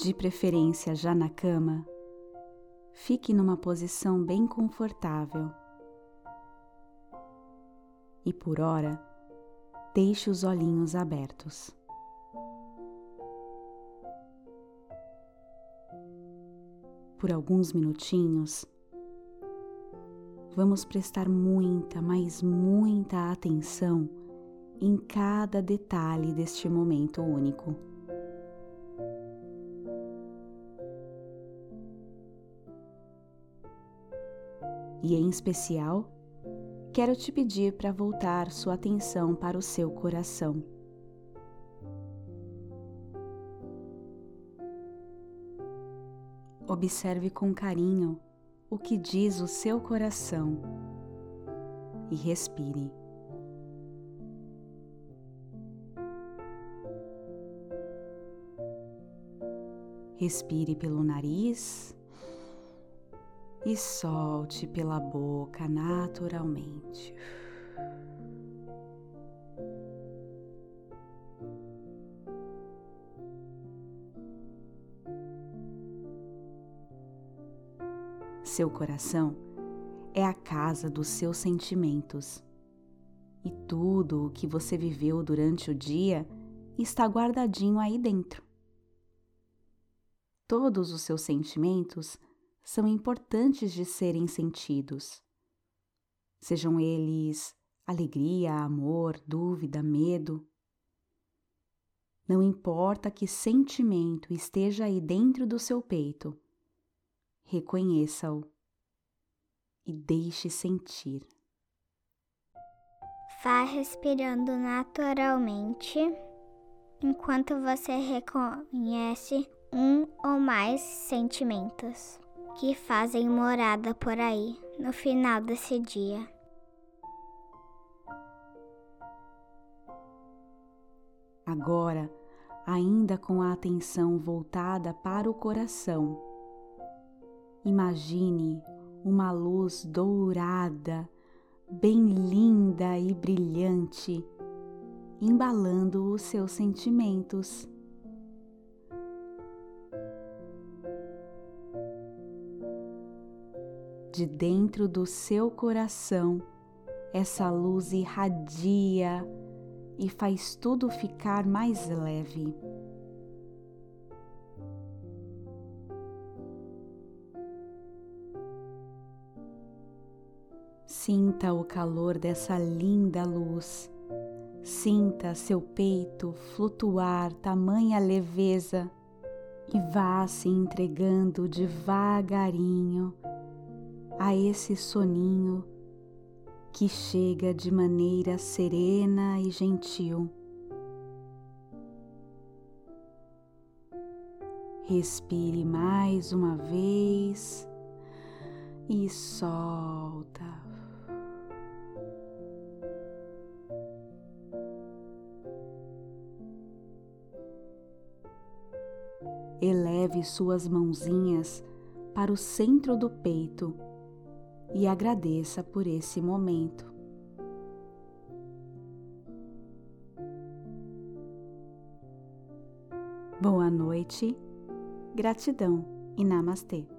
De preferência já na cama, fique numa posição bem confortável. E por hora, deixe os olhinhos abertos. Por alguns minutinhos, vamos prestar muita, mas muita atenção em cada detalhe deste momento único. E em especial, quero te pedir para voltar sua atenção para o seu coração. Observe com carinho o que diz o seu coração e respire. Respire pelo nariz e solte pela boca naturalmente. Seu coração é a casa dos seus sentimentos. E tudo o que você viveu durante o dia está guardadinho aí dentro. Todos os seus sentimentos são importantes de serem sentidos. Sejam eles alegria, amor, dúvida, medo. Não importa que sentimento esteja aí dentro do seu peito, reconheça-o e deixe sentir. Vá respirando naturalmente enquanto você reconhece um ou mais sentimentos que fazem morada por aí no final desse dia. Agora, ainda com a atenção voltada para o coração, imagine uma luz dourada, bem linda e brilhante, embalando os seus sentimentos. De dentro do seu coração, essa luz irradia e faz tudo ficar mais leve. Sinta o calor dessa linda luz. Sinta seu peito flutuar, tamanha leveza, e vá se entregando devagarinho a esse soninho que chega de maneira serena e gentil. Respire mais uma vez e solta. Eleve suas mãozinhas para o centro do peito e agradeça por esse momento. Boa noite, gratidão e namastê.